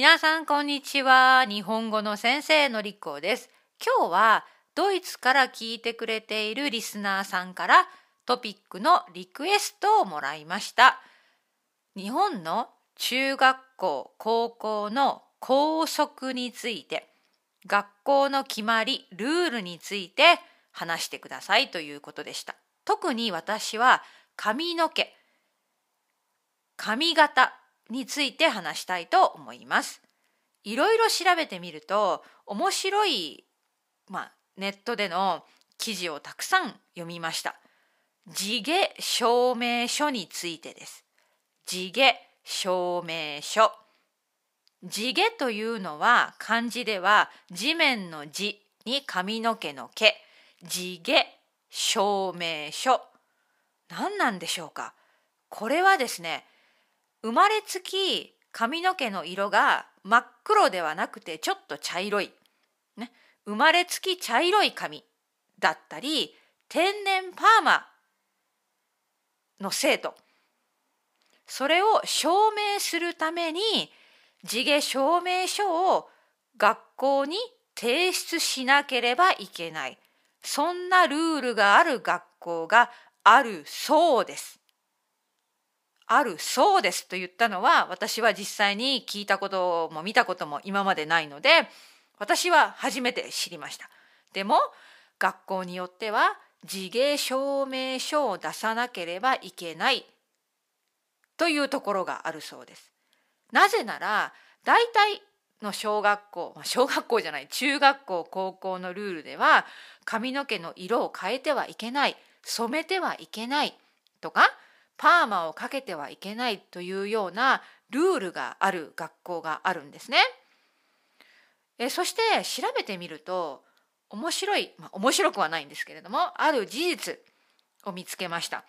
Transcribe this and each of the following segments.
皆さんこんにちは。日本語の先生のりこです。今日はドイツから聞いてくれているリスナーさんからトピックのリクエストをもらいました。日本の中学校、高校の校則について、学校の決まり、ルールについて話してくださいということでした。特に私は髪の毛、髪型について話したいと思います。いろいろ調べてみると面白い、まあ、ネットでの記事をたくさん読みました。地毛証明書についてです。地毛証明書。地毛というのは漢字では地面の地に髪の毛の毛。地毛証明書。何なんでしょうか？これはですね、生まれつき髪の毛の色が真っ黒ではなくてちょっと茶色い、ね、生まれつき茶色い髪だったり天然パーマの生徒。それを証明するために地毛証明書を学校に提出しなければいけない。そんなルールがある学校があるそうです。あるそうですと言ったのは私は実際に聞いたことも見たことも今までないので私は初めて知りました。でも学校によっては地毛証明書を出さなければいけないというところがあるそうです。なぜなら大体の小学校小学校じゃない中学校高校のルールでは髪の毛の色を変えてはいけない染めてはいけないとかパーマをかけてはいけないというようなルールがある学校があるんですね。えそして調べてみると面白い、まあ、面白くはないんですけれどもある事実を見つけました。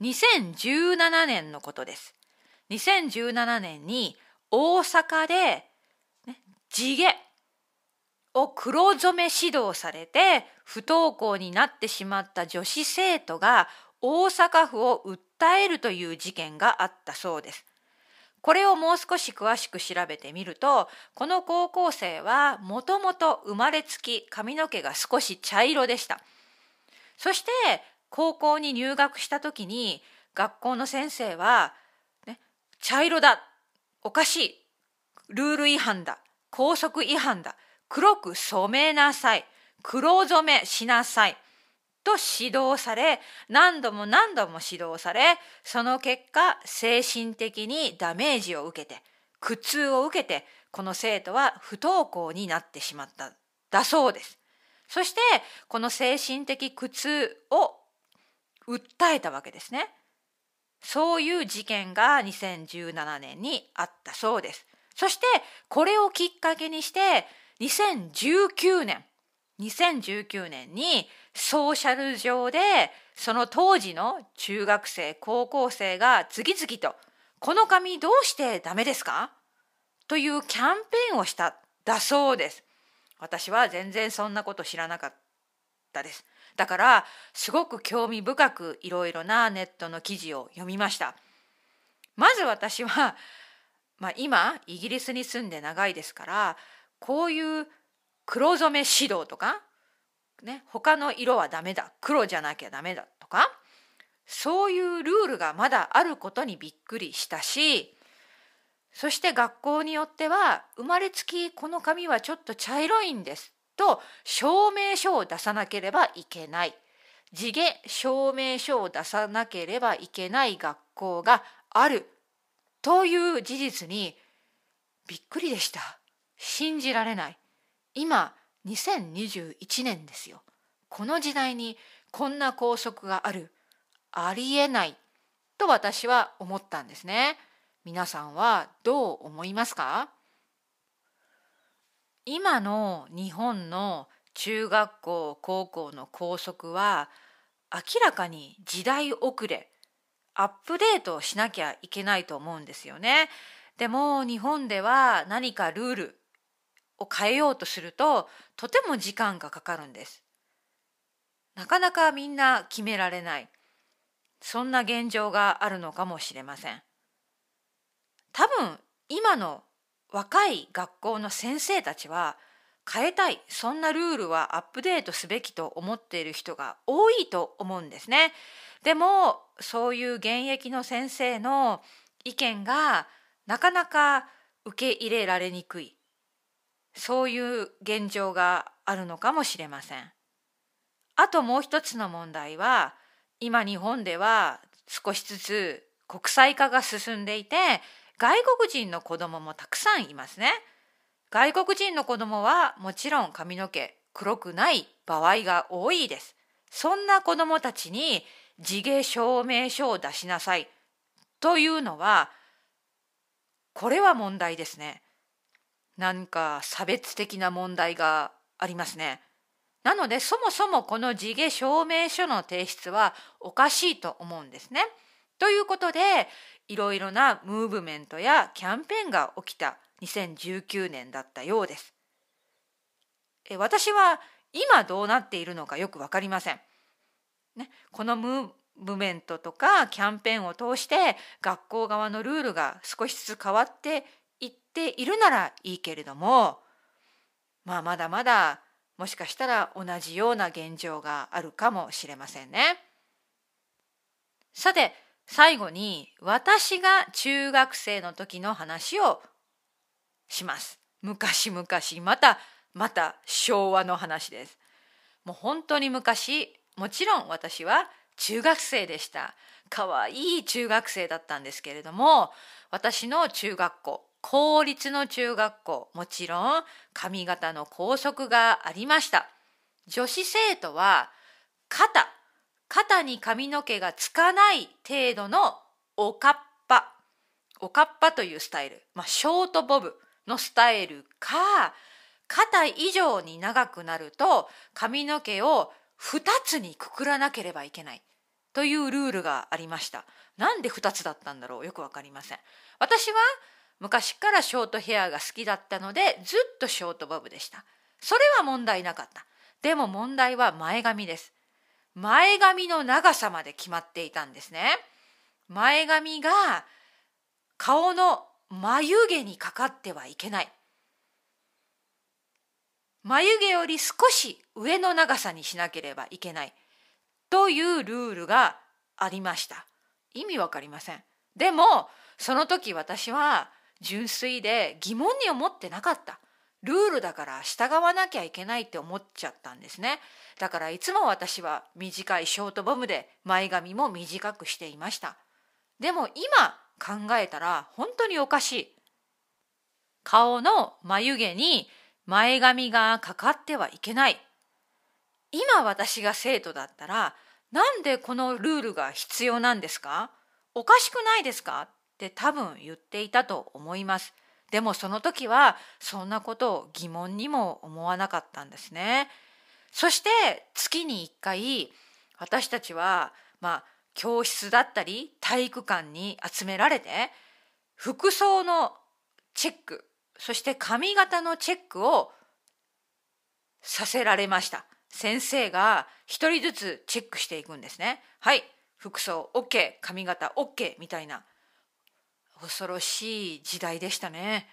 2017年のことです。2017年に大阪で、ね、地毛を黒染め指導されて不登校になってしまった女子生徒が大阪府を訴えるという事件があったそうです。これをもう少し詳しく調べてみるとこの高校生はもともと生まれつき髪の毛が少し茶色でしたそして高校に入学した時に学校の先生は、ね、茶色だおかしいルール違反だ校則違反だ黒く染めなさい黒染めしなさいと指導され何度も何度も指導されその結果精神的にダメージを受けて苦痛を受けてこの生徒は不登校になってしまっただそうです。そしてこの精神的苦痛を訴えたわけですね。そういう事件が2017年にあったそうです。そしてこれをきっかけにして2019年2019年にソーシャル上でその当時の中学生高校生が次々と「この髪どうしてダメですか?」というキャンペーンをしただそうです。私は全然そんなこと知らなかったです。だからすごく興味深くいろいろなネットの記事を読みました。まず私は、まあ、今イギリスに住んで長いですからこういう黒染め指導とか、ね、他の色はダメだ黒じゃなきゃダメだとかそういうルールがまだあることにびっくりしたしそして学校によっては生まれつきこの髪はちょっと茶色いんですと証明書を出さなければいけない。地毛証明書を出さなければいけない学校がある。という事実にびっくりでした。信じられない。今2021年ですよ。この時代にこんな校則があるありえないと私は思ったんですね。皆さんはどう思いますか？今の日本の中学校高校の校則は明らかに時代遅れアップデートしなきゃいけないと思うんですよね。でも日本では何かルールを変えようとするととても時間がかかるんです。なかなかみんな決められないそんな現状があるのかもしれません。多分今の若い学校の先生たちは変えたいそんなルールはアップデートすべきと思っている人が多いと思うんですね。でもそういう現役の先生の意見がなかなか受け入れられにくいそういう現状があるのかもしれません。あともう一つの問題は今日本では少しずつ国際化が進んでいて外国人の子供もたくさんいますね。外国人の子供はもちろん髪の毛黒くない場合が多いです。そんな子供たちに地毛証明書を出しなさいというのはこれは問題ですね。なんか差別的な問題がありますね。なのでそもそもこの地毛証明書の提出はおかしいと思うんですね。ということでいろいろなムーブメントやキャンペーンが起きた2019年だったようです。私は今どうなっているのかよく分かりません。ね、このムーブメントとかキャンペーンを通して学校側のルールが少しずつ変わってっているならいいけれどもまあまだまだもしかしたら同じような現状があるかもしれませんね。さて最後に私が中学生の時の話をします。昔々またまた昭和の話です。もう本当に昔もちろん私は中学生でした。かわいい中学生だったんですけれども私の中学校公立の中学校もちろん髪型の校則がありました。女子生徒は肩肩に髪の毛がつかない程度のおかっぱおかっぱというスタイル、まあ、ショートボブのスタイルか肩以上に長くなると髪の毛を2つにくくらなければいけないというルールがありました。なんで2つだったんだろうよくわかりません。私は昔からショートヘアが好きだったのでずっとショートボブでした。それは問題なかった。でも問題は前髪です。前髪の長さまで決まっていたんですね。前髪が顔の眉毛にかかってはいけない。眉毛より少し上の長さにしなければいけないというルールがありました。意味わかりません。でもその時私は純粋で疑問に思ってなかった。ルールだから従わなきゃいけないって思っちゃったんですね。だからいつも私は短いショートボムで前髪も短くしていました。でも今考えたら本当におかしい。顔の眉毛に前髪がかかってはいけない。今私が生徒だったらなんでこのルールが必要なんですか？おかしくないですか？って多分言っていたと思います。でもその時はそんなことを疑問にも思わなかったんですね。そして月に1回私たちはまあ教室だったり体育館に集められて服装のチェックそして髪型のチェックをさせられました。先生が一人ずつチェックしていくんですね。はい、服装 OK、髪型 OK みたいな恐ろしい時代でしたね。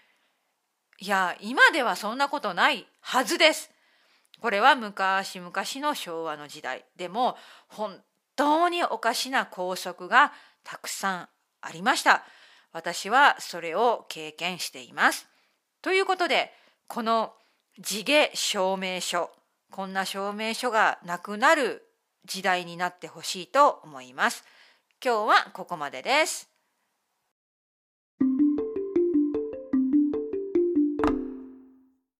いや、今ではそんなことないはずです。これは昔々の昭和の時代。でも、本当におかしな校則がたくさんありました。私はそれを経験しています。ということで、この地毛証明書、こんな証明書がなくなる時代になってほしいと思います。今日はここまでです。